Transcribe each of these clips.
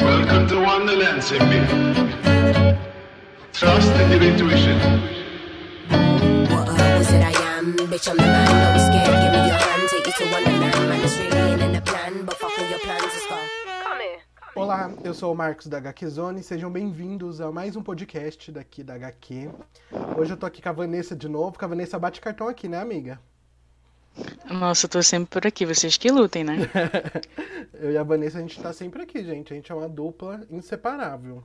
Welcome to Wonderland, Simbi. Trust in your intuition. What uh, was it I am? Bitch, I'm the man. Don't be scared, give me your hand. Take you to Wonderland. Man, it's really in the plan. But fuck all your plans. Come here. Olá, eu sou o Marcos da HQ Zone, sejam bem-vindos a mais um podcast daqui da HQ. Hoje eu tô aqui com a Vanessa de novo, com a Vanessa bate cartão aqui, né, amiga? Nossa, eu tô sempre por aqui, vocês que lutem, né? eu e a Vanessa, a gente tá sempre aqui, gente. A gente é uma dupla inseparável.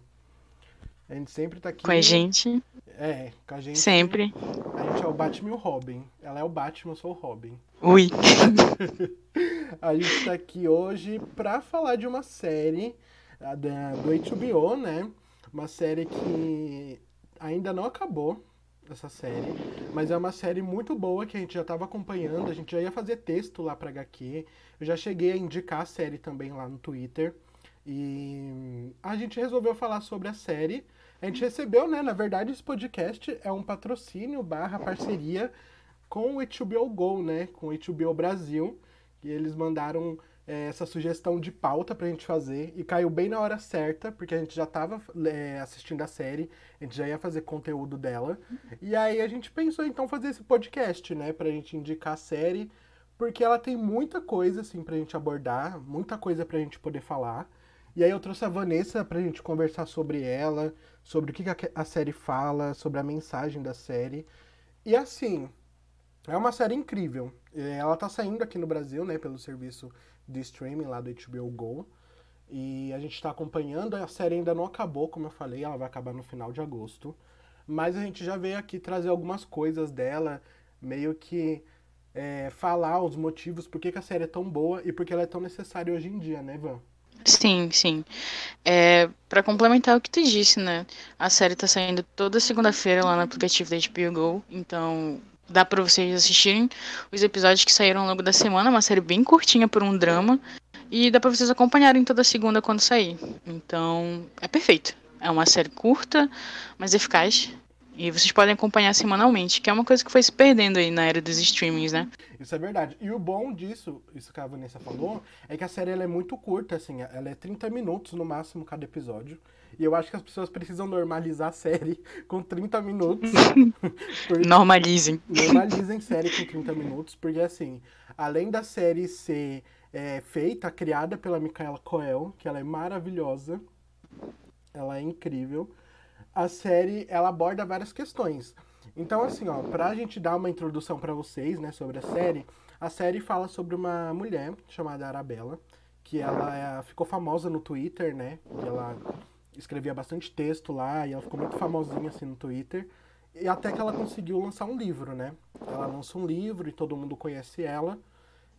A gente sempre tá aqui. Com a gente. É, com a gente. Sempre. A gente é o Batman e o Robin. Ela é o Batman, eu sou o Robin. Ui. a gente tá aqui hoje pra falar de uma série a da, do HBO, né? Uma série que ainda não acabou essa série, mas é uma série muito boa que a gente já estava acompanhando, a gente já ia fazer texto lá para HQ, eu já cheguei a indicar a série também lá no Twitter, e a gente resolveu falar sobre a série. A gente recebeu, né, na verdade esse podcast é um patrocínio barra parceria com o HBO Go, né, com o HBO Brasil, e eles mandaram é, essa sugestão de pauta pra gente fazer e caiu bem na hora certa, porque a gente já tava é, assistindo a série, a gente já ia fazer conteúdo dela. E aí a gente pensou então fazer esse podcast, né, pra gente indicar a série, porque ela tem muita coisa assim pra gente abordar, muita coisa pra gente poder falar. E aí eu trouxe a Vanessa pra gente conversar sobre ela, sobre o que a série fala, sobre a mensagem da série. E assim, é uma série incrível. É, ela tá saindo aqui no Brasil, né, pelo serviço de streaming lá do HBO Go. E a gente está acompanhando, a série ainda não acabou, como eu falei, ela vai acabar no final de agosto. Mas a gente já veio aqui trazer algumas coisas dela, meio que é, falar os motivos por que, que, a série é tão boa e por que ela é tão necessária hoje em dia, né, Ivan? Sim, sim. É, para complementar o que tu disse, né? A série tá saindo toda segunda-feira lá no aplicativo da HBO Go, então dá para vocês assistirem os episódios que saíram ao longo da semana, uma série bem curtinha por um drama, e dá para vocês acompanharem toda segunda quando sair. Então, é perfeito. É uma série curta, mas eficaz. E vocês podem acompanhar semanalmente, que é uma coisa que foi se perdendo aí na era dos streamings, né? Isso é verdade. E o bom disso, isso que a Vanessa falou, é que a série é muito curta, assim, ela é 30 minutos no máximo cada episódio. E eu acho que as pessoas precisam normalizar a série com 30 minutos. Normalizem. Normalizem série com 30 minutos, porque assim, além da série ser é, feita, criada pela Micaela Coel, que ela é maravilhosa, ela é incrível, a série ela aborda várias questões. Então, assim, ó, pra gente dar uma introdução para vocês, né, sobre a série, a série fala sobre uma mulher chamada Arabella, que ela é, ficou famosa no Twitter, né, que ela escrevia bastante texto lá e ela ficou muito famosinha assim no Twitter. E até que ela conseguiu lançar um livro, né? Ela lança um livro e todo mundo conhece ela.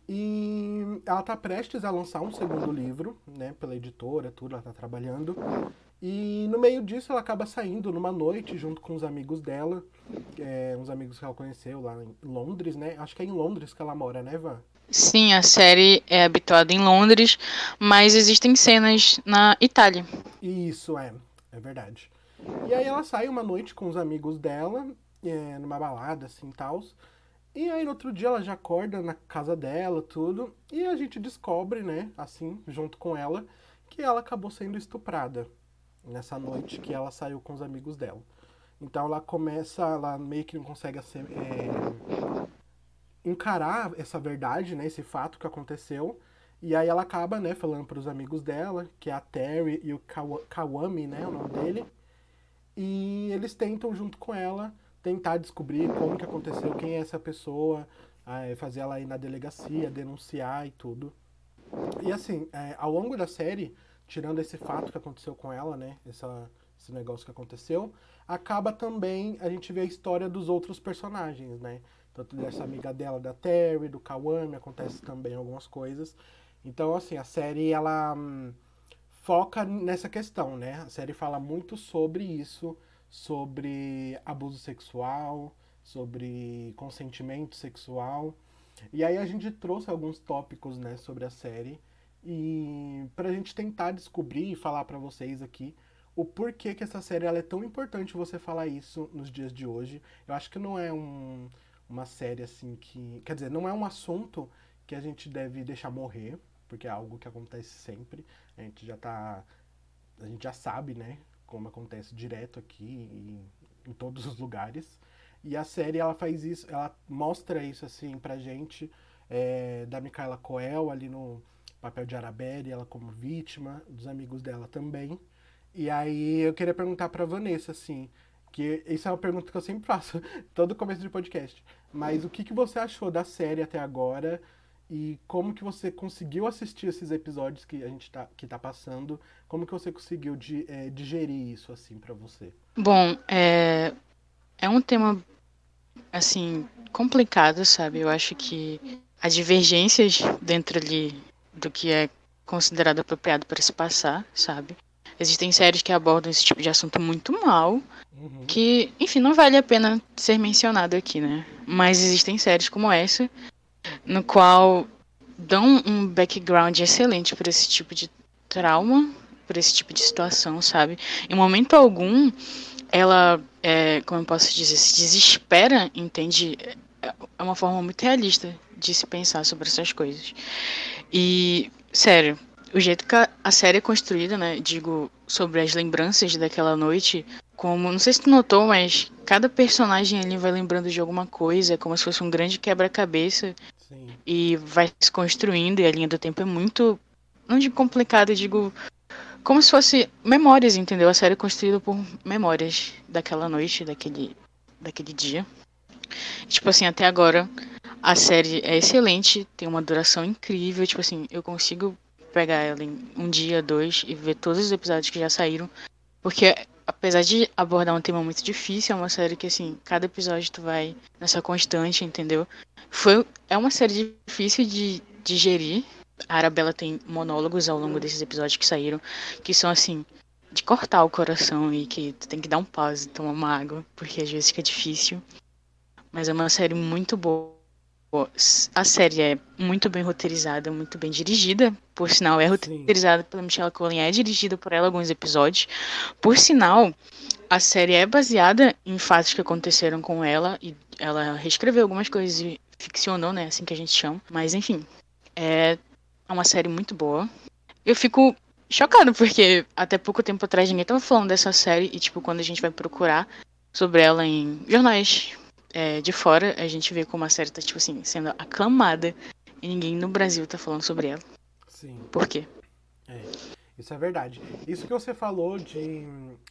E ela tá prestes a lançar um segundo livro, né? Pela editora, tudo, ela tá trabalhando. E no meio disso ela acaba saindo numa noite junto com os amigos dela, é, uns amigos que ela conheceu lá em Londres, né? Acho que é em Londres que ela mora, né, Van? Sim, a série é habituada em Londres, mas existem cenas na Itália. Isso, é. É verdade. E aí ela sai uma noite com os amigos dela, é, numa balada, assim, tal. E aí no outro dia ela já acorda na casa dela, tudo. E a gente descobre, né, assim, junto com ela, que ela acabou sendo estuprada nessa noite que ela saiu com os amigos dela. Então ela começa, ela meio que não consegue ser, é, encarar essa verdade, né, esse fato que aconteceu. E aí ela acaba, né, falando para os amigos dela, que é a Terry e o Kawami, né, o nome dele. E eles tentam junto com ela tentar descobrir como que aconteceu, quem é essa pessoa, fazer ela ir na delegacia, denunciar e tudo. E assim, é, ao longo da série, tirando esse fato que aconteceu com ela, né, essa, esse negócio que aconteceu, acaba também a gente ver a história dos outros personagens, né? Tanto dessa amiga dela, da Terry, do Kawami, acontece também algumas coisas. Então, assim, a série, ela hum, foca nessa questão, né? A série fala muito sobre isso, sobre abuso sexual, sobre consentimento sexual. E aí a gente trouxe alguns tópicos, né, sobre a série e pra gente tentar descobrir e falar para vocês aqui o porquê que essa série ela é tão importante você falar isso nos dias de hoje. Eu acho que não é um uma série assim que. Quer dizer, não é um assunto que a gente deve deixar morrer, porque é algo que acontece sempre. A gente já tá. A gente já sabe, né? Como acontece direto aqui e em todos os lugares. E a série ela faz isso, ela mostra isso assim pra gente, é, da Micaela Coel ali no papel de Arabelle, ela como vítima, dos amigos dela também. E aí eu queria perguntar pra Vanessa, assim, que isso é uma pergunta que eu sempre faço, todo começo de podcast. Mas o que, que você achou da série até agora? E como que você conseguiu assistir esses episódios que a gente tá, que tá passando? Como que você conseguiu é, digerir isso, assim, para você? Bom, é, é um tema, assim, complicado, sabe? Eu acho que as divergências dentro ali do que é considerado apropriado para se passar, sabe? Existem séries que abordam esse tipo de assunto muito mal, Uhum. que, enfim, não vale a pena ser mencionado aqui, né? Mas existem séries como essa, no qual dão um background excelente para esse tipo de trauma, para esse tipo de situação, sabe? Em momento algum, ela, é, como eu posso dizer, se desespera, entende? É uma forma muito realista de se pensar sobre essas coisas. E, sério, o jeito que a, série é construída, né? Digo, sobre as lembranças daquela noite, como, não sei se tu notou, mas cada personagem ali vai lembrando de alguma coisa, como se fosse um grande quebra-cabeça Sim. e vai se construindo, e a linha do tempo é muito, não digo complicada, digo como se fosse memórias, entendeu? A série é construída por memórias daquela noite, daquele, daquele dia. Tipo assim, até agora a série é excelente, tem uma duração incrível, tipo assim, eu consigo pegar ela em um dia, dois e ver todos os episódios que já saíram, porque apesar de abordar um tema muito difícil, é uma série que assim, cada episódio tu vai nessa constante, entendeu? Foi é uma série difícil de digerir. A Arabella tem monólogos ao longo desses episódios que saíram, que são assim, de cortar o coração e que tu tem que dar um pause, tomar uma água, porque às vezes fica difícil. Mas é uma série muito boa. A série é muito bem roteirizada, muito bem dirigida. Por sinal, é roteirizada pela Michelle Collin, é dirigida por ela alguns episódios. Por sinal, a série é baseada em fatos que aconteceram com ela e ela reescreveu algumas coisas e ficcionou, né? Assim que a gente chama. Mas enfim, é uma série muito boa. Eu fico chocado porque até pouco tempo atrás ninguém tava falando dessa série e tipo quando a gente vai procurar sobre ela em jornais é, de fora, a gente vê como a série tá, tipo assim, sendo aclamada e ninguém no Brasil tá falando sobre ela. Sim. Por quê? É, isso é verdade. Isso que você falou de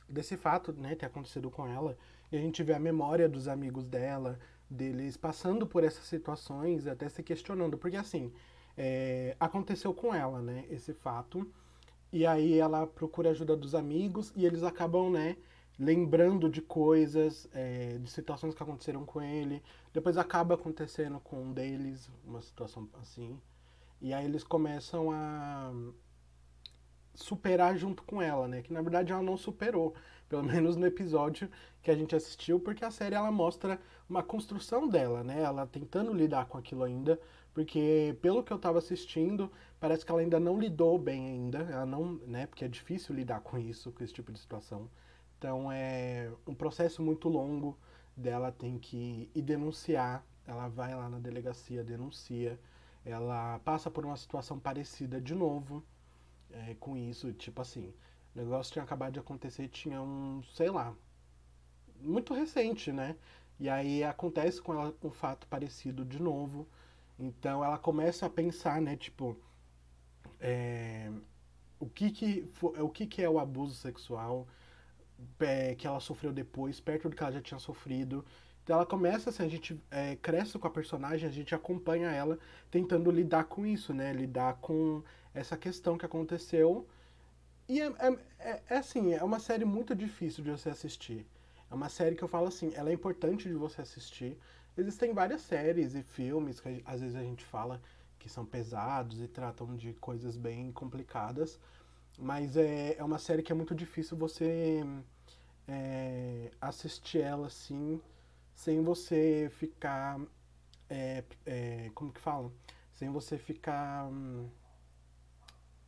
desse fato, né, ter acontecido com ela, e a gente vê a memória dos amigos dela, deles passando por essas situações, até se questionando, porque assim, é, aconteceu com ela, né, esse fato, e aí ela procura ajuda dos amigos e eles acabam, né, lembrando de coisas, é, de situações que aconteceram com ele. Depois acaba acontecendo com um deles uma situação assim. E aí eles começam a superar junto com ela, né? Que na verdade ela não superou, pelo menos no episódio que a gente assistiu, porque a série ela mostra uma construção dela, né? Ela tentando lidar com aquilo ainda, porque pelo que eu tava assistindo, parece que ela ainda não lidou bem ainda, ela não, né? Porque é difícil lidar com isso, com esse tipo de situação. Então é um processo muito longo dela tem que ir denunciar. Ela vai lá na delegacia, denuncia. Ela passa por uma situação parecida de novo é, com isso. Tipo assim, o negócio tinha acabado de acontecer, tinha um, sei lá, muito recente, né? E aí acontece com ela um fato parecido de novo. Então ela começa a pensar, né? Tipo, é, o, que, que, o que, que é o abuso sexual? É, que ela sofreu depois, perto do que ela já tinha sofrido. Então ela começa assim, a gente é, cresce com a personagem, a gente acompanha ela tentando lidar com isso, né? Lidar com essa questão que aconteceu. E é, é, é, assim, é uma série muito difícil de você assistir. É uma série que eu falo assim, ela é importante de você assistir. Existem várias séries e filmes que às vezes a gente fala que são pesados e tratam de coisas bem complicadas. Mas é, é uma série que é muito difícil você é, assistir ela assim, sem você ficar. É, é, como que fala? Sem você ficar. Hum,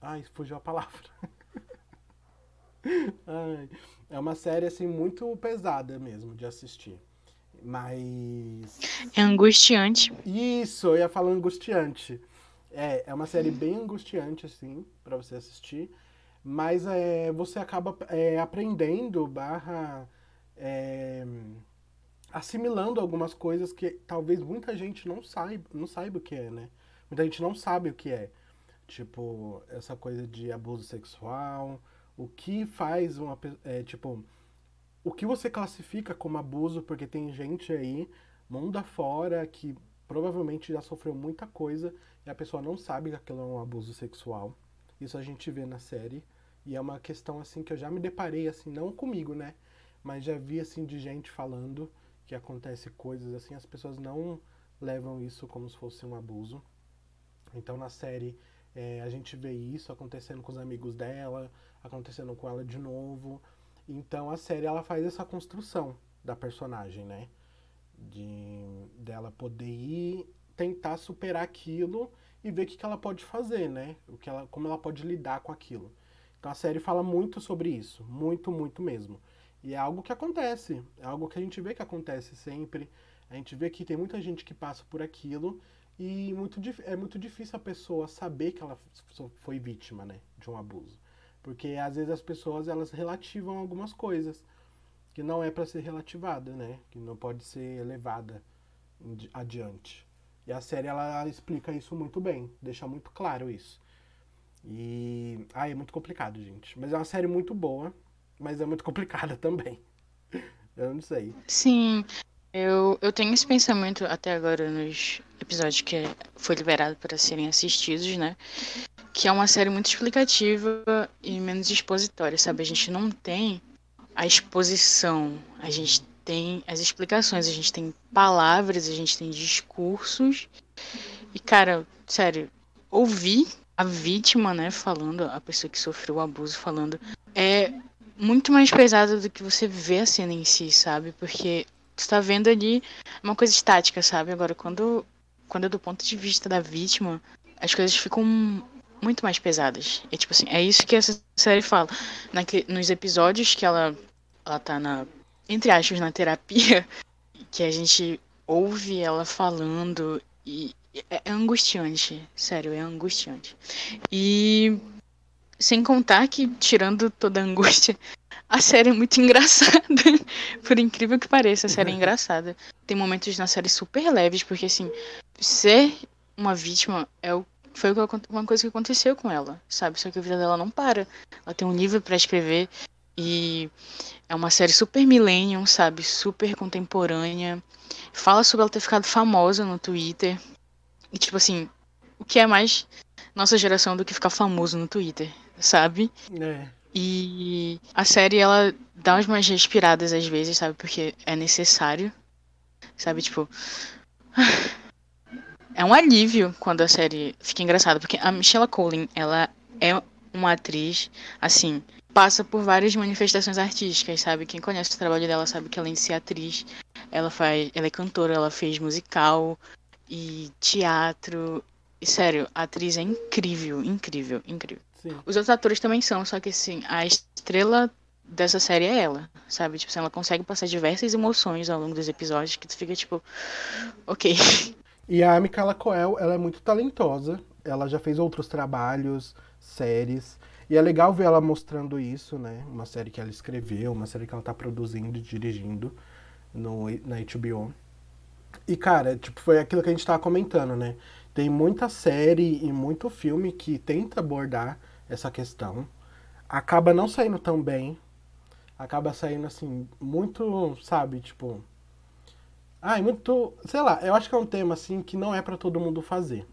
ai, fugiu a palavra. ai, é uma série assim muito pesada mesmo de assistir. Mas. É angustiante. Isso, eu ia falar angustiante. É, é uma série bem angustiante, assim, pra você assistir. Mas é, você acaba é, aprendendo, barra, é, assimilando algumas coisas que talvez muita gente não saiba, não saiba o que é, né? Muita gente não sabe o que é. Tipo, essa coisa de abuso sexual, o que faz uma é, tipo, o que você classifica como abuso, porque tem gente aí, mundo afora, que provavelmente já sofreu muita coisa e a pessoa não sabe que aquilo é um abuso sexual. Isso a gente vê na série. E é uma questão assim que eu já me deparei assim, não comigo, né? Mas já vi assim de gente falando que acontece coisas assim, as pessoas não levam isso como se fosse um abuso. Então na série é, a gente vê isso acontecendo com os amigos dela, acontecendo com ela de novo. Então a série ela faz essa construção da personagem, né? De dela poder ir tentar superar aquilo e ver o que, que ela pode fazer, né? O que ela, como ela pode lidar com aquilo. Então a série fala muito sobre isso, muito, muito mesmo. E é algo que acontece, é algo que a gente vê que acontece sempre. A gente vê que tem muita gente que passa por aquilo e muito, é muito difícil a pessoa saber que ela foi vítima, né, de um abuso. Porque às vezes as pessoas elas relativam algumas coisas que não é para ser relativada, né, que não pode ser levada adiante. E a série ela explica isso muito bem, deixa muito claro isso. E ah, é muito complicado, gente. Mas é uma série muito boa, mas é muito complicada também. Eu não sei. Sim, eu, eu tenho esse pensamento até agora nos episódios que foi liberado para serem assistidos, né? Que é uma série muito explicativa e menos expositória, sabe? A gente não tem a exposição, a gente tem as explicações, a gente tem palavras, a gente tem discursos. E, cara, sério, ouvir a vítima, né, falando, a pessoa que sofreu o abuso falando, é muito mais pesado do que você vê a cena em si, sabe? Porque você tá vendo ali uma coisa estática, sabe? Agora, quando, quando é do ponto de vista da vítima, as coisas ficam muito mais pesadas. É tipo assim, é isso que essa série fala. Nos episódios que ela, ela tá na, entre aspas, na terapia, que a gente ouve ela falando e é, é angustiante, sério, é angustiante. E sem contar que, tirando toda a angústia, a série é muito engraçada. Por incrível que pareça, a série é engraçada. Tem momentos na série super leves, porque assim, ser uma vítima é o, foi uma coisa que aconteceu com ela, sabe? Só que a vida dela não para. Ela tem um livro pra escrever e é uma série super millennium, sabe? Super contemporânea. Fala sobre ela ter ficado famosa no Twitter. E tipo assim, o que é mais nossa geração do que ficar famoso no Twitter, sabe? É. E a série, ela dá umas respiradas às vezes, sabe? Porque é necessário. Sabe, tipo. É um alívio quando a série fica engraçada. Porque a Michelle Collin, ela é uma atriz, assim, passa por várias manifestações artísticas, sabe? Quem conhece o trabalho dela sabe que além de ser atriz, ela faz. Ela é cantora, ela fez musical e teatro. E sério, a atriz é incrível, incrível, incrível. Sim. Os outros atores também são, só que assim, a estrela dessa série é ela, sabe? Tipo, assim, ela consegue passar diversas emoções ao longo dos episódios que tu fica tipo, ok. E a Micaela Coel, ela é muito talentosa. Ela já fez outros trabalhos, séries. E é legal ver ela mostrando isso, né? Uma série que ela escreveu, uma série que ela tá produzindo e dirigindo no, na HBO. E, cara, tipo, foi aquilo que a gente tava comentando, né? Tem muita série e muito filme que tenta abordar essa questão. Acaba não saindo tão bem. Acaba saindo, assim, muito, sabe, tipo... Ah, é muito. Sei lá, eu acho que é um tema assim que não é pra todo mundo fazer.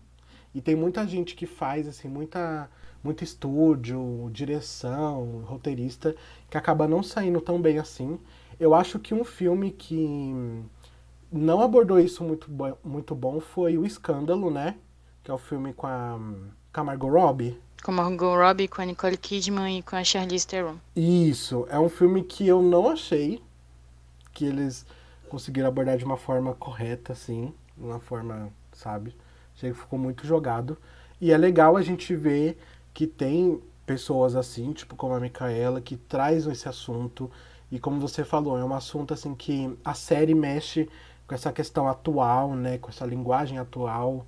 E tem muita gente que faz, assim, muita, muito estúdio, direção, roteirista, que acaba não saindo tão bem assim. Eu acho que um filme que não abordou isso muito, bo muito bom foi O Escândalo, né? Que é o filme com a, com a Margot Robbie. Com a Margot Robbie, com a Nicole Kidman e com a Charlize Theron. Isso, é um filme que eu não achei que eles conseguiram abordar de uma forma correta, assim, de uma forma, sabe? Achei que ficou muito jogado. E é legal a gente ver que tem pessoas assim, tipo como a Micaela, que traz esse assunto. E como você falou, é um assunto assim que a série mexe com essa questão atual, né? Com essa linguagem atual.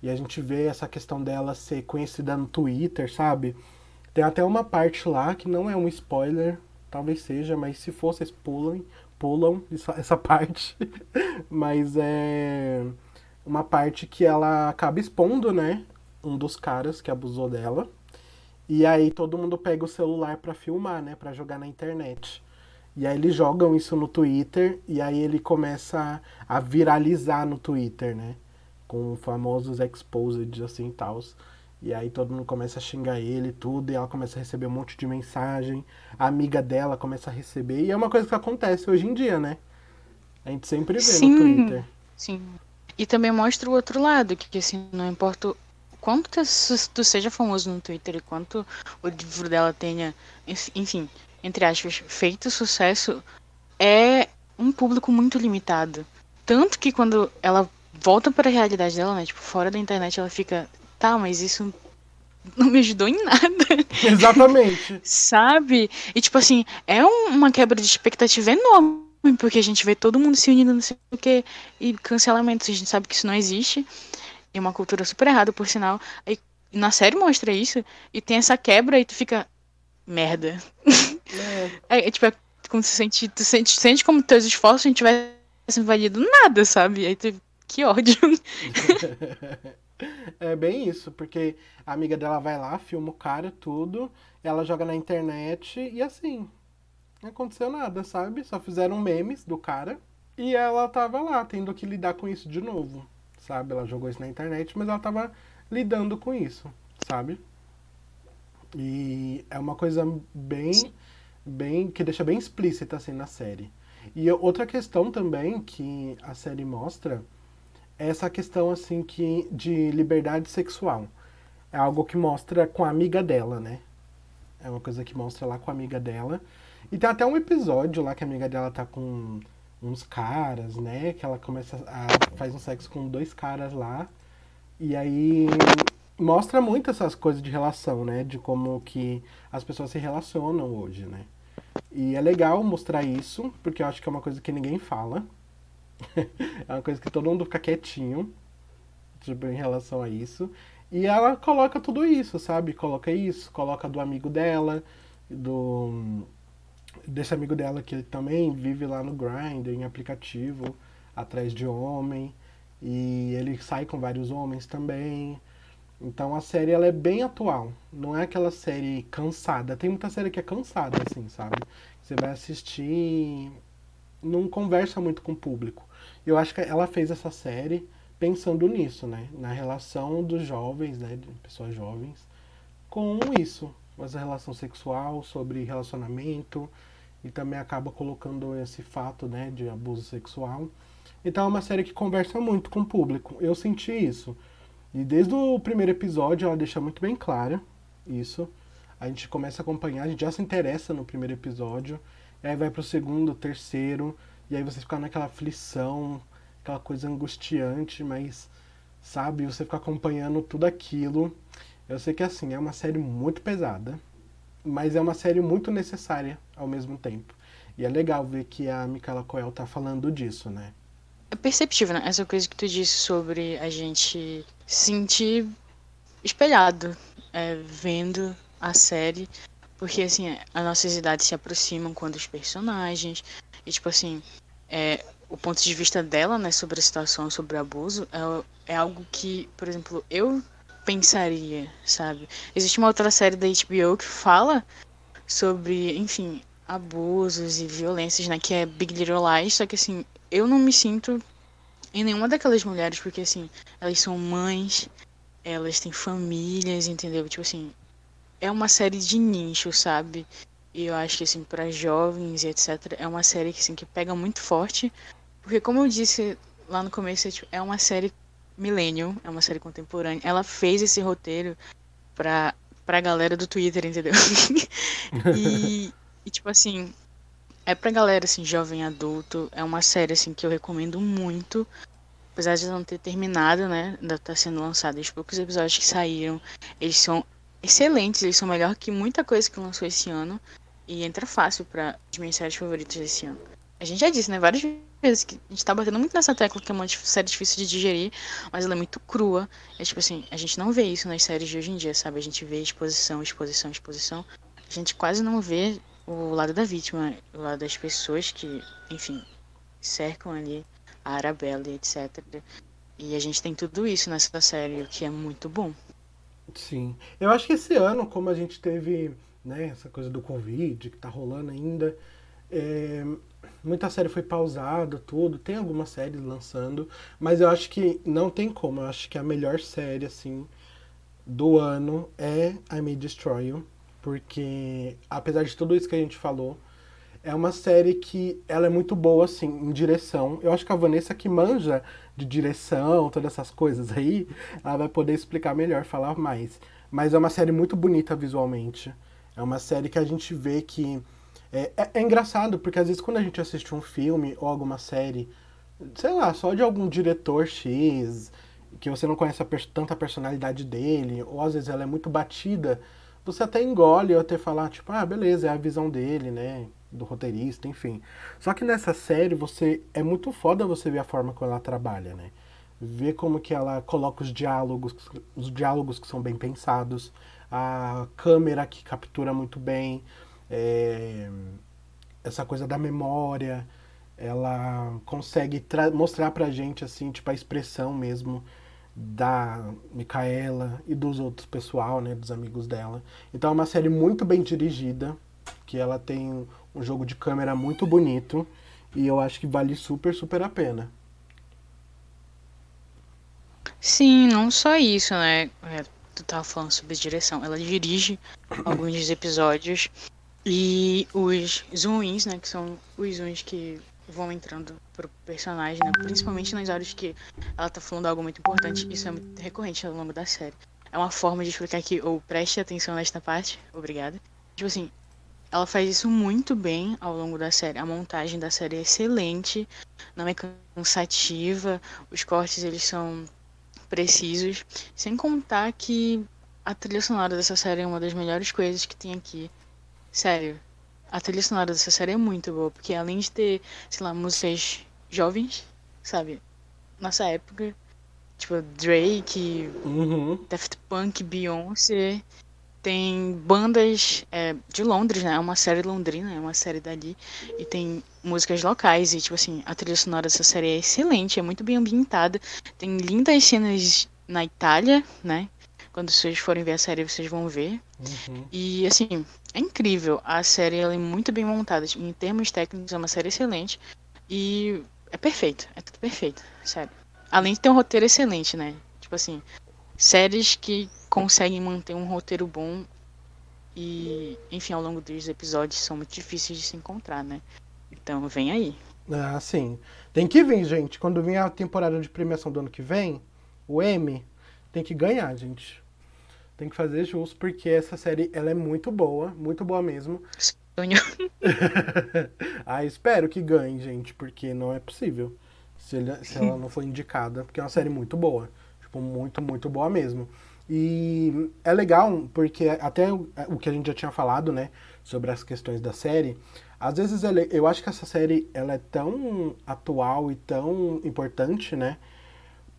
E a gente vê essa questão dela ser conhecida no Twitter, sabe? Tem até uma parte lá que não é um spoiler, talvez seja, mas se for, vocês pulam, pulam essa parte. mas é uma parte que ela acaba expondo, né? Um dos caras que abusou dela. E aí todo mundo pega o celular para filmar, né? Pra jogar na internet. E aí eles jogam isso no Twitter e aí ele começa a viralizar no Twitter, né? Com famosos exposed assim e tal. E aí todo mundo começa a xingar ele tudo, e ela começa a receber um monte de mensagem. A amiga dela começa a receber, e é uma coisa que acontece hoje em dia, né? A gente sempre vê Sim. no Twitter. Sim. E também mostra o outro lado, que assim, não importa o quanto tu seja famoso no Twitter e quanto o livro dela tenha, enfim, entre aspas, feito sucesso, é um público muito limitado. Tanto que quando ela volta para a realidade dela, né, tipo, fora da internet, ela fica, tá, mas isso não me ajudou em nada. Exatamente. Sabe? E tipo assim, é um, uma quebra de expectativa enorme, porque a gente vê todo mundo se unindo, não sei o que, e cancelamentos, a gente sabe que isso não existe. É uma cultura super errada, por sinal. E na série mostra isso, e tem essa quebra, e tu fica. Merda. É, é, tipo, é como se sente, tu sente, sente como teus esforços não tivessem valido nada, sabe? Aí tu. Que ódio. É bem isso, porque a amiga dela vai lá, filma o cara, tudo, ela joga na internet e assim, não aconteceu nada, sabe? Só fizeram memes do cara e ela tava lá, tendo que lidar com isso de novo, sabe? Ela jogou isso na internet, mas ela tava lidando com isso, sabe? E é uma coisa bem, bem, que deixa bem explícita assim na série. E outra questão também que a série mostra essa questão assim que de liberdade sexual. É algo que mostra com a amiga dela, né? É uma coisa que mostra lá com a amiga dela. E tem até um episódio lá que a amiga dela tá com uns caras, né? Que ela começa a faz um sexo com dois caras lá. E aí mostra muito essas coisas de relação, né? De como que as pessoas se relacionam hoje, né? E é legal mostrar isso, porque eu acho que é uma coisa que ninguém fala. é uma coisa que todo mundo fica quietinho, tipo, em relação a isso. E ela coloca tudo isso, sabe? Coloca isso, coloca do amigo dela, do desse amigo dela que ele também vive lá no Grindr, em aplicativo, atrás de homem. E ele sai com vários homens também. Então a série ela é bem atual. Não é aquela série cansada. Tem muita série que é cansada, assim, sabe? Você vai assistir não conversa muito com o público. Eu acho que ela fez essa série pensando nisso, né? Na relação dos jovens, né? De pessoas jovens, com isso. Essa relação sexual, sobre relacionamento, e também acaba colocando esse fato, né? De abuso sexual. Então é uma série que conversa muito com o público. Eu senti isso. E desde o primeiro episódio ela deixa muito bem clara isso. A gente começa a acompanhar, a gente já se interessa no primeiro episódio e aí vai pro segundo, terceiro, e aí você fica naquela aflição, aquela coisa angustiante, mas, sabe, você fica acompanhando tudo aquilo. Eu sei que assim, é uma série muito pesada, mas é uma série muito necessária ao mesmo tempo. E é legal ver que a Micaela Coel tá falando disso, né? É perceptível, né? Essa coisa que tu disse sobre a gente sentir espelhado é, vendo a série porque, assim, as nossas idades se aproximam quando os personagens. E, tipo assim, é, o ponto de vista dela, né, sobre a situação, sobre o abuso, é, é algo que, por exemplo, eu pensaria, sabe? Existe uma outra série da HBO que fala sobre, enfim, abusos e violências, né, que é Big Little Lies, só que, assim, eu não me sinto em nenhuma daquelas mulheres, porque, assim, elas são mães, elas têm famílias, entendeu? Tipo assim, é uma série de nicho, sabe? E eu acho que assim para jovens e etc é uma série que assim que pega muito forte, porque como eu disse lá no começo, é uma série millennial, é uma série contemporânea. Ela fez esse roteiro pra, pra galera do Twitter, entendeu? e, e tipo assim, é pra galera assim, jovem adulto, é uma série assim que eu recomendo muito. Apesar de não ter terminado, né? Ainda tá sendo lançado. Os poucos episódios que saíram, eles são excelentes, eles são melhor que muita coisa que lançou esse ano. E entra fácil para as minhas séries favoritas desse ano. A gente já disse, né, várias vezes, que a gente tá batendo muito nessa tecla que é uma série difícil de digerir, mas ela é muito crua. É tipo assim, a gente não vê isso nas séries de hoje em dia, sabe? A gente vê exposição, exposição, exposição. A gente quase não vê o lado da vítima, o lado das pessoas que, enfim, cercam ali a Arabella e etc. E a gente tem tudo isso nessa série, o que é muito bom. Sim. Eu acho que esse ano, como a gente teve né, essa coisa do Covid, que tá rolando ainda, é, muita série foi pausada, tudo. Tem algumas séries lançando, mas eu acho que não tem como. Eu acho que a melhor série, assim, do ano é I May Destroy You, porque apesar de tudo isso que a gente falou, é uma série que ela é muito boa, assim, em direção. Eu acho que a Vanessa que manja de direção, todas essas coisas aí, ela vai poder explicar melhor, falar mais. Mas é uma série muito bonita visualmente. É uma série que a gente vê que. É, é, é engraçado, porque às vezes quando a gente assiste um filme ou alguma série, sei lá, só de algum diretor X, que você não conhece per tanta personalidade dele, ou às vezes ela é muito batida, você até engole ou até falar, tipo, ah, beleza, é a visão dele, né? do roteirista, enfim. Só que nessa série você é muito foda você ver a forma como ela trabalha, né? Ver como que ela coloca os diálogos, os diálogos que são bem pensados, a câmera que captura muito bem, é, essa coisa da memória, ela consegue mostrar pra gente assim, tipo a expressão mesmo da Micaela e dos outros pessoal, né, dos amigos dela. Então é uma série muito bem dirigida, que ela tem um jogo de câmera muito bonito e eu acho que vale super, super a pena. Sim, não só isso, né? É, tu tava falando sobre direção. Ela dirige alguns episódios e os zooms, né? Que são os zooms que vão entrando pro personagem, né? Principalmente nas horas que ela tá falando algo muito importante. Isso é muito recorrente ao longo da série. É uma forma de explicar que, ou preste atenção nesta parte, obrigada. Tipo assim, ela faz isso muito bem ao longo da série. A montagem da série é excelente, não é cansativa, os cortes eles são precisos, sem contar que a trilha sonora dessa série é uma das melhores coisas que tem aqui. Sério, a trilha sonora dessa série é muito boa, porque além de ter, sei lá, músicas jovens, sabe? Nossa época, tipo Drake, uhum. Daft Punk, Beyoncé, tem bandas é, de Londres, né? É uma série londrina, é uma série dali. E tem músicas locais. E, tipo assim, a trilha sonora dessa série é excelente, é muito bem ambientada. Tem lindas cenas na Itália, né? Quando vocês forem ver a série, vocês vão ver. Uhum. E, assim, é incrível. A série ela é muito bem montada. Em termos técnicos, é uma série excelente. E é perfeito. É tudo perfeito, sério. Além de ter um roteiro excelente, né? Tipo assim, séries que conseguem manter um roteiro bom e, enfim, ao longo dos episódios são muito difíceis de se encontrar, né? Então, vem aí. Ah, sim. Tem que vir, gente. Quando vir a temporada de premiação do ano que vem, o M tem que ganhar, gente. Tem que fazer justo, porque essa série ela é muito boa, muito boa mesmo. Sonho. ah, espero que ganhe, gente, porque não é possível se, ele, se ela não for indicada, porque é uma série muito boa. Tipo, muito, muito boa mesmo. E é legal, porque até o, que a gente já tinha falado, né, sobre as questões da série, às vezes eu acho que essa série ela é tão atual e tão importante, né,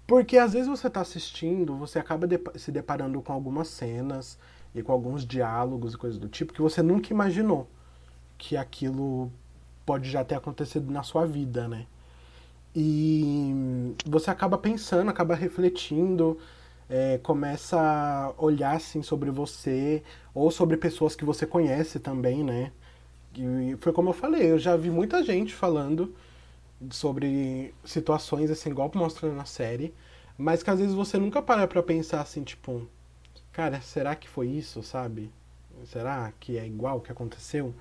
porque às vezes você está assistindo, você acaba de, se deparando com algumas cenas e com alguns diálogos e coisas do tipo que você nunca imaginou que aquilo pode já ter acontecido na sua vida, né? E você acaba pensando, acaba refletindo, é, começa a olhar assim sobre você ou sobre pessoas que você conhece também, né? E foi como eu falei, eu já vi muita gente falando sobre situações assim, igual mostrando na série, mas que às vezes você nunca para pra pensar assim, tipo, cara, será que foi isso, sabe? Será que é igual o que aconteceu?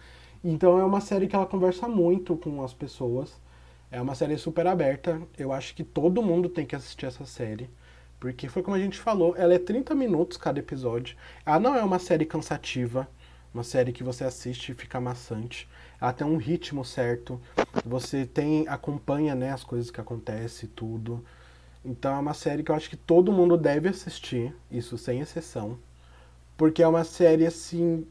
Então é uma série que ela conversa muito com as pessoas. É uma série super aberta. Eu acho que todo mundo tem que assistir essa série. Porque foi como a gente falou, ela é 30 minutos cada episódio. Ela não é uma série cansativa, uma série que você assiste e fica maçante. Ela tem um ritmo certo. Você tem acompanha, né, as coisas que acontecem, tudo. Então é uma série que eu acho que todo mundo deve assistir, isso sem exceção. Porque é uma série assim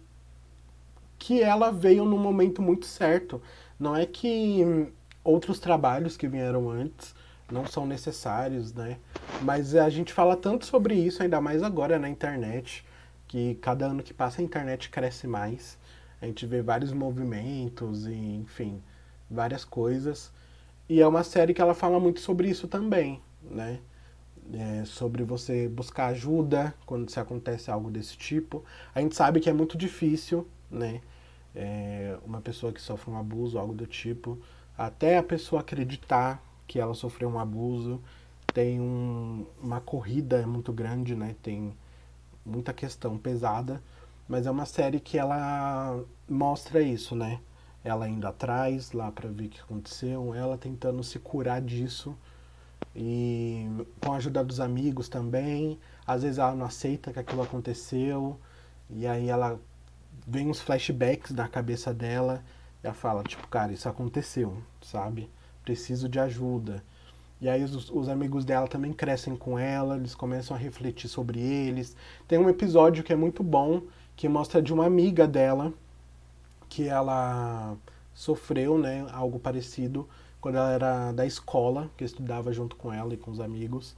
que ela veio num momento muito certo. Não é que outros trabalhos que vieram antes não são necessários, né? Mas a gente fala tanto sobre isso, ainda mais agora na internet, que cada ano que passa a internet cresce mais. A gente vê vários movimentos e, enfim, várias coisas. E é uma série que ela fala muito sobre isso também, né? É sobre você buscar ajuda quando se acontece algo desse tipo. A gente sabe que é muito difícil, né? É uma pessoa que sofre um abuso, algo do tipo, até a pessoa acreditar que ela sofreu um abuso, tem um, uma corrida muito grande, né? Tem muita questão pesada, mas é uma série que ela mostra isso, né? Ela indo atrás lá para ver o que aconteceu, ela tentando se curar disso e com a ajuda dos amigos também. Às vezes ela não aceita que aquilo aconteceu e aí ela vem uns flashbacks na cabeça dela e ela fala, tipo, cara, isso aconteceu, sabe? Preciso de ajuda. E aí os, os, amigos dela também crescem com ela, eles começam a refletir sobre eles. Tem um episódio que é muito bom, que mostra de uma amiga dela que ela sofreu, né, algo parecido quando ela era da escola, que estudava junto com ela e com os amigos.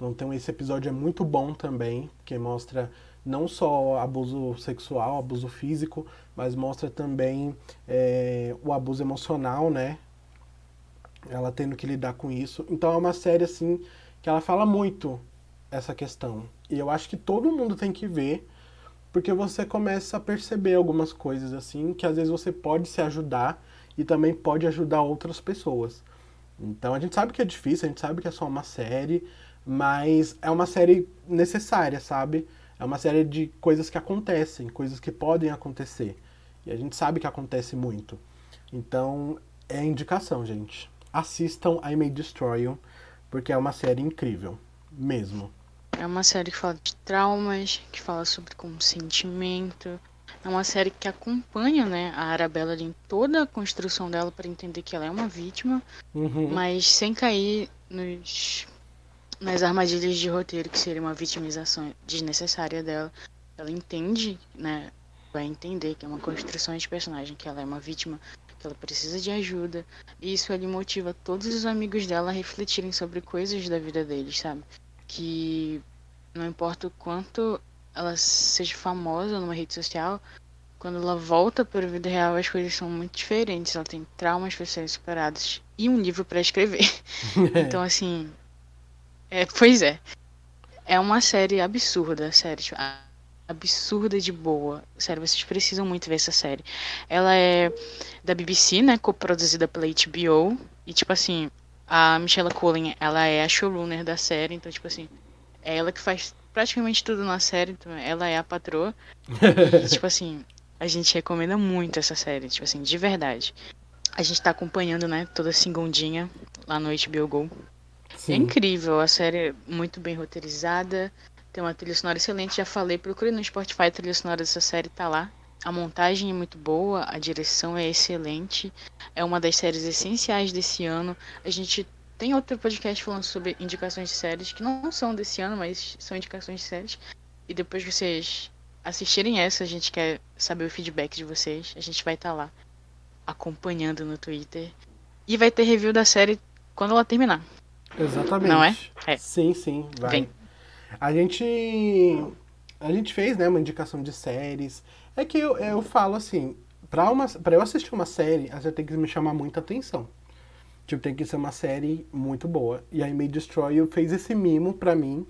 Então esse episódio é muito bom também, que mostra não só abuso sexual, abuso físico, mas mostra também é, o abuso emocional, né? Ela tendo que lidar com isso. Então é uma série assim que ela fala muito essa questão. E eu acho que todo mundo tem que ver porque você começa a perceber algumas coisas assim que às vezes você pode se ajudar e também pode ajudar outras pessoas. Então a gente sabe que é difícil, a gente sabe que é só uma série, mas é uma série necessária, sabe? É uma série de coisas que acontecem, coisas que podem acontecer. E a gente sabe que acontece muito. Então é indicação, gente. Assistam I May Destroy You, porque é uma série incrível, mesmo. É uma série que fala de traumas, que fala sobre consentimento. É uma série que acompanha, né, a Arabella em toda a construção dela para entender que ela é uma vítima, Uhum. mas sem cair nos nas armadilhas de roteiro que seria uma vitimização desnecessária dela. Ela entende, né, vai entender que é uma construção de personagem, que ela é uma vítima, que ela precisa de ajuda. E isso ali motiva todos os amigos dela a refletirem sobre coisas da vida deles, sabe? que não importa o quanto ela seja famosa numa rede social, quando ela volta para a vida real as coisas são muito diferentes. Ela tem traumas para serem superados e um livro para escrever. então assim, é, pois é, é uma série absurda, série tipo, absurda de boa. Sério, vocês precisam muito ver essa série. Ela é da BBC, né, coproduzida pela HBO e tipo assim, a Michelle Collin, ela é a showrunner da série, então, tipo assim, é ela que faz praticamente tudo na série, então ela é a patroa. e, tipo assim, a gente recomenda muito essa série, tipo assim, de verdade. A gente tá acompanhando, né, toda segundinha lá no HBO Go. Sim. É incrível, a série é muito bem roteirizada, tem uma trilha sonora excelente, já falei, procure no Spotify a trilha sonora dessa série, tá lá. A montagem é muito boa, a direção é excelente, é uma das séries essenciais desse ano. A gente tem outro podcast falando sobre indicações de séries que não são desse ano, mas são indicações de séries. E depois que vocês assistirem essa, a gente quer saber o feedback de vocês. A gente vai estar lá acompanhando no Twitter. E vai ter review da série quando ela terminar. Exatamente. Não é? É. Sim, sim, vai. Vem. A gente a gente fez, né, uma indicação de séries. É que eu, eu falo assim, pra, uma, pra eu assistir uma série, você tem que me chamar muita atenção. Tipo, tem que ser uma série muito boa. E a May Destroy fez esse mimo pra mim,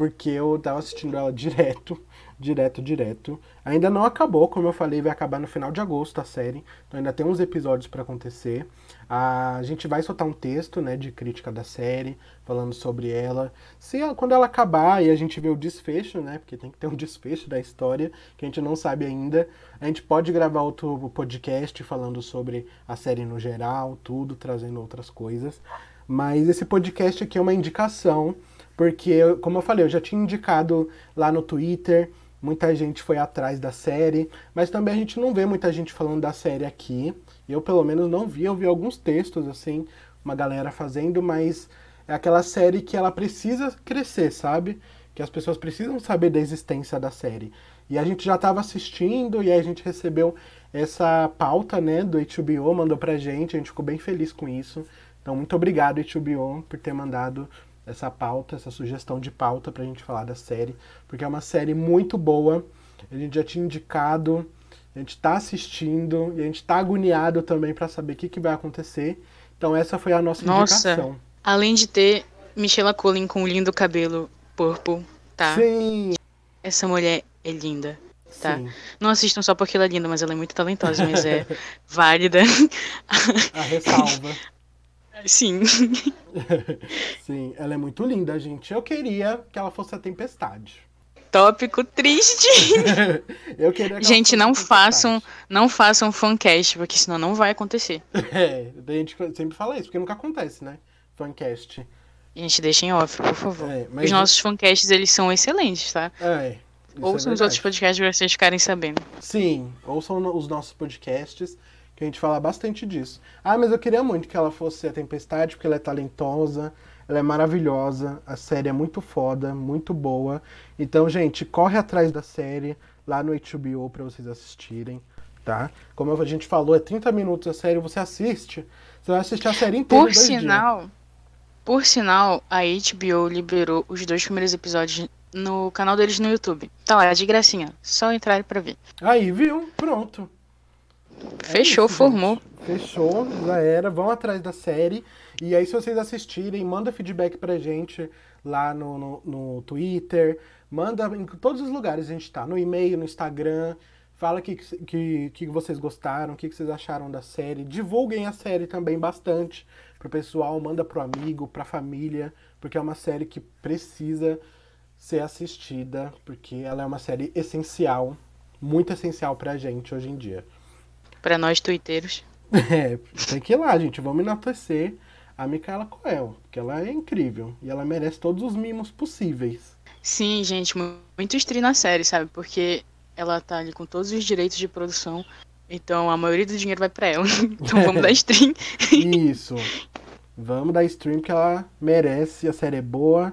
porque eu tava assistindo ela direto, direto, direto. Ainda não acabou, como eu falei, vai acabar no final de agosto a série. Então ainda tem uns episódios pra acontecer. A gente vai soltar um texto, né, de crítica da série, falando sobre ela. Se quando ela acabar e a gente vê o desfecho, né, porque tem que ter um desfecho da história que a gente não sabe ainda, a gente pode gravar outro podcast falando sobre a série no geral, tudo, trazendo outras coisas. Mas esse podcast aqui é uma indicação, porque, como eu falei, eu já tinha indicado lá no Twitter, muita gente foi atrás da série, mas também a gente não vê muita gente falando da série aqui. Eu, pelo menos, não vi. Eu vi alguns textos, assim, uma galera fazendo, mas é aquela série que ela precisa crescer, sabe? Que as pessoas precisam saber da existência da série. E a gente já estava assistindo e aí a gente recebeu essa pauta, né, do HBO, mandou pra gente, a gente ficou bem feliz com isso. Então, muito obrigado, HBO, por ter mandado essa pauta, essa sugestão de pauta pra gente falar da série, porque é uma série muito boa. A gente já tinha indicado, a gente tá assistindo e a gente tá agoniado também para saber o que, que vai acontecer. Então, essa foi a nossa, Nossa. indicação. Além de ter Michelle Collin com lindo cabelo purple, tá? Sim, Essa mulher é linda, tá? sim. Não assistam só porque ela é linda, mas ela é muito talentosa, mas é válida. A ressalva. Sim. Sim, ela é muito linda, gente. Eu queria que ela fosse a Tempestade. Tópico triste. Eu queria que Gente, não façam, não façam fancast, porque senão não vai acontecer. É, a gente sempre fala isso, porque nunca acontece, né? Fancast. Gente, deixem off, por favor. É, mas- Os nossos fancasts, eles são excelentes, tá? É. isso Ouçam é os outros podcasts pra vocês ficarem sabendo. Sim, ouçam os nossos podcasts, que a gente fala bastante disso. Ah, mas eu queria muito que ela fosse a Tempestade, porque ela é talentosa, ela é maravilhosa, a série é muito foda, muito boa. Então, gente, corre atrás da série lá no HBO pra vocês assistirem, tá? Como a gente falou, é 30 minutos a série, você assiste, você vai assistir a série inteira Por sinal, por sinal, a HBO liberou os dois primeiros episódios no canal deles no YouTube. Tá lá, de gracinha. Só entrar pra ver. dias. Aí, viu? Pronto. É Fechou, isso, formou. gente. Fechou, já era. Vão atrás da série. E aí, se vocês assistirem, manda feedback pra gente lá no, no, no Twitter. Manda em todos os lugares a gente tá. No e-mail, no Instagram. Fala o que, que, que vocês gostaram, o que, que vocês acharam da série. Divulguem a série também bastante pro pessoal. Manda pro amigo, pra família. Porque é uma série que precisa ser assistida. Porque ela é uma série essencial. Muito essencial pra gente hoje em dia. Pra nós twitteiros. É, tem que ir lá, gente. Vamos enaltecer a Micaela Coel, porque ela é incrível e ela merece todos os mimos possíveis. Sim, gente, mu- muito stream na série, sabe? Porque ela tá ali com todos os direitos de produção. Então a maioria do dinheiro vai pra ela. Então vamos dar stream. Isso. Vamos dar stream que ela merece, a série é boa.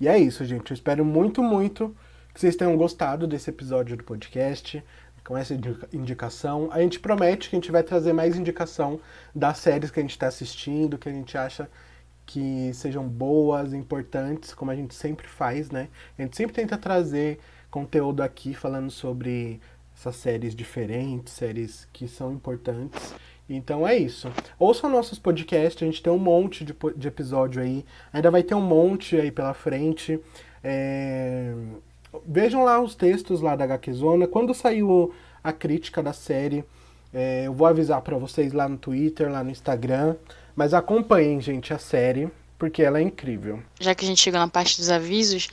E é isso, gente. Eu espero muito, muito que vocês tenham gostado desse episódio do podcast, com essa indica- indicação. A gente promete que a gente vai trazer mais indicação das séries que a gente está assistindo, que a gente acha que sejam boas, importantes, como a gente sempre faz, né? A gente sempre tenta trazer conteúdo aqui falando sobre essas séries diferentes, séries que são importantes. Então é isso. Ouçam nossos podcasts, a gente tem um monte de, de episódio aí. Ainda vai ter um monte aí pela frente. É, Vejam lá os textos lá da HQ Zona. Quando saiu a crítica da série, é, eu vou avisar pra vocês lá no Twitter, lá no Instagram. Mas acompanhem, gente, a série, porque ela é incrível. Já que a gente chegou na parte dos avisos,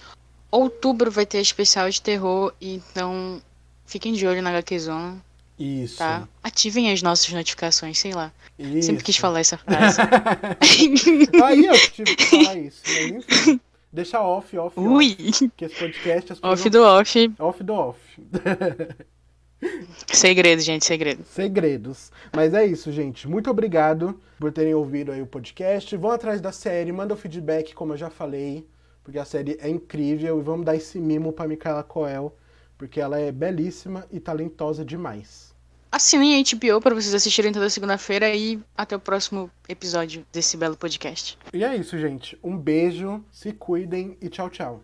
outubro vai ter especial de terror, então fiquem de olho na HQ Zona, Isso. tá? Ativem as nossas notificações, sei lá. isso. Sempre quis falar essa frase. Aí eu tive que falar isso. Mas enfim. Deixa off, off, Ui! off. Que esse podcast Off do off. Off do off. Segredo, gente, segredo. Segredos. Mas é isso, gente. Muito obrigado por terem ouvido aí o podcast. Vão atrás da série, manda o feedback, como eu já falei, porque a série é incrível. E vamos dar esse mimo pra Micaela Coel, porque ela é belíssima e talentosa demais. Assinem a HBO para vocês assistirem toda segunda-feira e até o próximo episódio desse belo podcast. E é isso, gente. Um beijo, se cuidem e tchau, tchau.